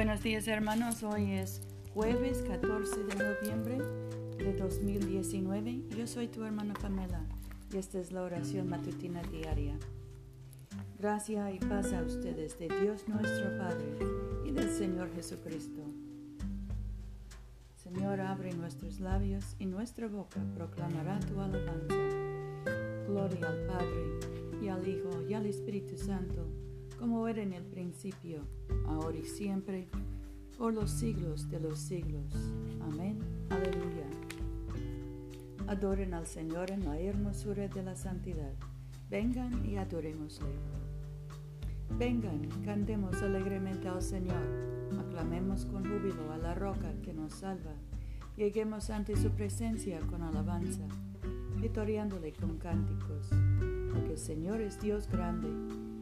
Buenos días hermanos, hoy es jueves 14 de noviembre de 2019. Yo soy tu hermana Pamela y esta es la oración matutina diaria. Gracia y paz a ustedes de Dios nuestro Padre y del Señor Jesucristo. Señor, abre nuestros labios y nuestra boca proclamará tu alabanza. Gloria al Padre y al Hijo y al Espíritu Santo como era en el principio, ahora y siempre, por los siglos de los siglos. Amén. Aleluya. Adoren al Señor en la hermosura de la santidad. Vengan y adorémosle. Vengan, cantemos alegremente al Señor. Aclamemos con júbilo a la roca que nos salva. Lleguemos ante su presencia con alabanza, victoriándole con cánticos. Porque el Señor es Dios grande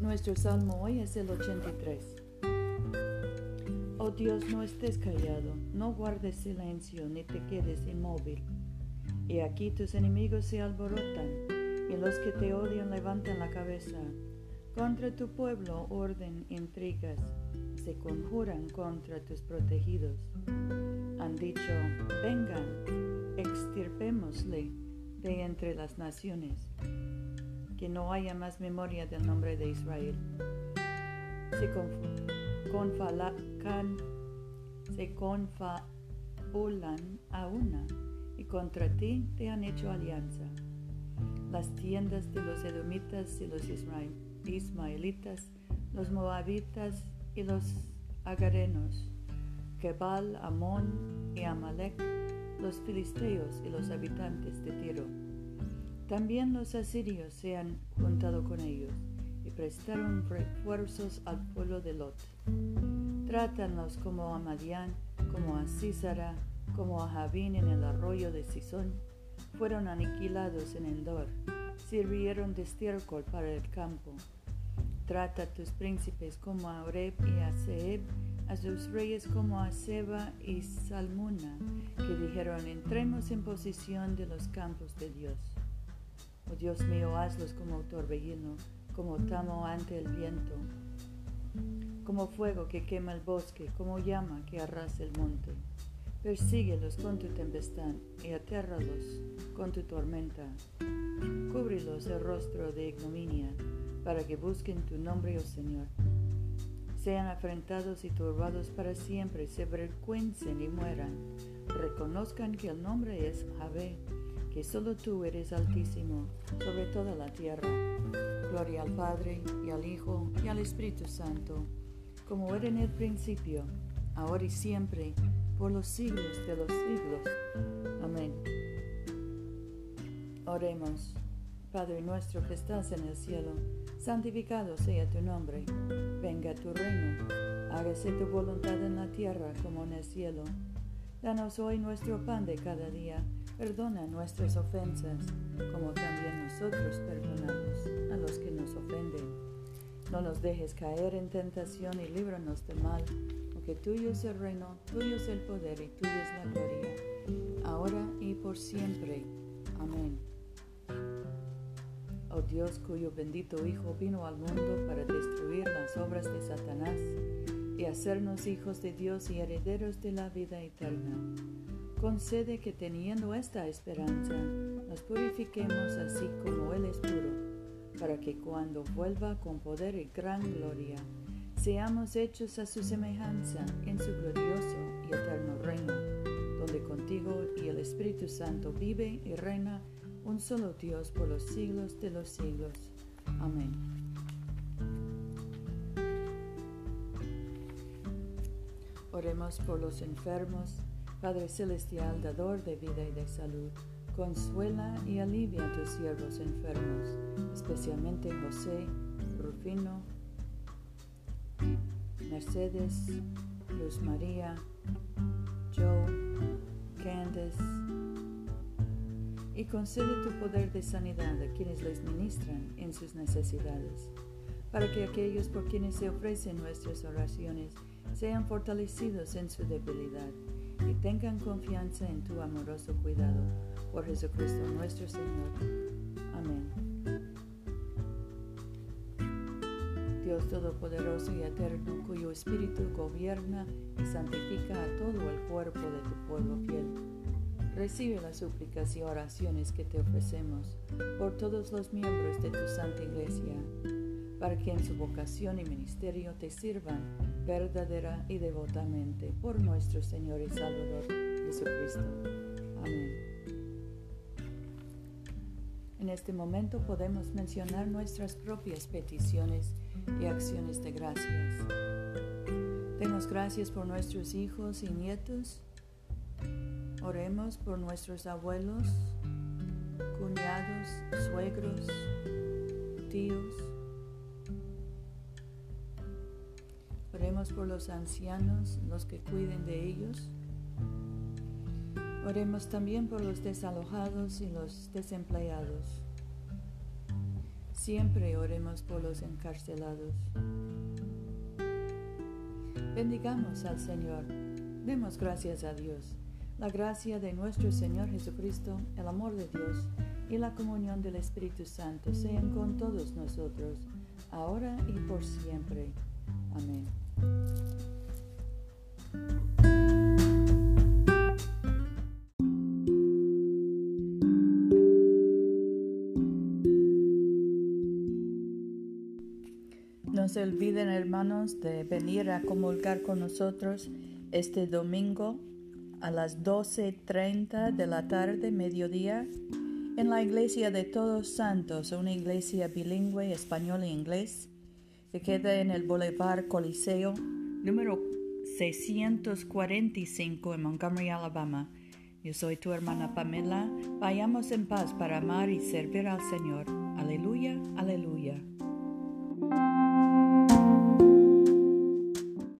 Nuestro salmo hoy es el 83. Oh Dios, no estés callado, no guardes silencio ni te quedes inmóvil. Y aquí tus enemigos se alborotan y los que te odian levantan la cabeza. Contra tu pueblo orden intrigas, se conjuran contra tus protegidos. Han dicho, vengan, extirpémosle de entre las naciones que no haya más memoria del nombre de Israel. Se, confalacan, se confabulan a una y contra ti te han hecho alianza. Las tiendas de los edomitas y los ismaelitas, los moabitas y los agarenos, Kebal, Amón y Amalek, los filisteos y los habitantes de Tiro también los asirios se han juntado con ellos y prestaron refuerzos al pueblo de Lot. Trátanlos como a Madián, como a Císara, como a Javín en el arroyo de Sison. Fueron aniquilados en Endor, sirvieron de estiércol para el campo. Trata a tus príncipes como a Oreb y a Seb, a sus reyes como a Seba y Salmuna, que dijeron, entremos en posición de los campos de Dios. Oh Dios mío, hazlos como torbellino, como tamo ante el viento, como fuego que quema el bosque, como llama que arrasa el monte. Persíguelos con tu tempestad y atérralos con tu tormenta. Cúbrelos el rostro de ignominia, para que busquen tu nombre, oh Señor. Sean afrentados y turbados para siempre, se avergüencen y mueran. Reconozcan que el nombre es Javé que solo tú eres altísimo sobre toda la tierra. Gloria al Padre y al Hijo y al Espíritu Santo, como era en el principio, ahora y siempre, por los siglos de los siglos. Amén. Oremos. Padre nuestro que estás en el cielo, santificado sea tu nombre. Venga tu reino. Hágase tu voluntad en la tierra como en el cielo. Danos hoy nuestro pan de cada día Perdona nuestras ofensas, como también nosotros perdonamos a los que nos ofenden. No nos dejes caer en tentación y líbranos del mal, porque tuyo es el reino, tuyo es el poder y tuya es la gloria, ahora y por siempre. Amén. Oh Dios, cuyo bendito Hijo vino al mundo para destruir las obras de Satanás y hacernos hijos de Dios y herederos de la vida eterna concede que teniendo esta esperanza nos purifiquemos así como Él es puro, para que cuando vuelva con poder y gran gloria, seamos hechos a su semejanza en su glorioso y eterno reino, donde contigo y el Espíritu Santo vive y reina un solo Dios por los siglos de los siglos. Amén. Oremos por los enfermos Padre Celestial, dador de vida y de salud, consuela y alivia a tus siervos enfermos, especialmente José, Rufino, Mercedes, Luz María, Joe, Candace, y concede tu poder de sanidad a quienes les ministran en sus necesidades, para que aquellos por quienes se ofrecen nuestras oraciones sean fortalecidos en su debilidad y tengan confianza en tu amoroso cuidado. Por Jesucristo nuestro Señor. Amén. Dios Todopoderoso y Eterno, cuyo Espíritu gobierna y santifica a todo el cuerpo de tu pueblo fiel. Recibe las súplicas y oraciones que te ofrecemos por todos los miembros de tu Santa Iglesia, para que en su vocación y ministerio te sirvan verdadera y devotamente por nuestro Señor y Salvador Jesucristo. Amén. En este momento podemos mencionar nuestras propias peticiones y acciones de gracias. Demos gracias por nuestros hijos y nietos. Oremos por nuestros abuelos, cuñados, suegros, tíos. Oremos por los ancianos, los que cuiden de ellos. Oremos también por los desalojados y los desempleados. Siempre oremos por los encarcelados. Bendigamos al Señor. Demos gracias a Dios. La gracia de nuestro Señor Jesucristo, el amor de Dios y la comunión del Espíritu Santo sean con todos nosotros, ahora y por siempre. Amén. No se olviden, hermanos, de venir a comulgar con nosotros este domingo a las 12.30 de la tarde, mediodía, en la iglesia de Todos Santos, una iglesia bilingüe español e inglés, que queda en el Boulevard Coliseo, número 645 en Montgomery, Alabama. Yo soy tu hermana Pamela. Vayamos en paz para amar y servir al Señor. Aleluya, aleluya.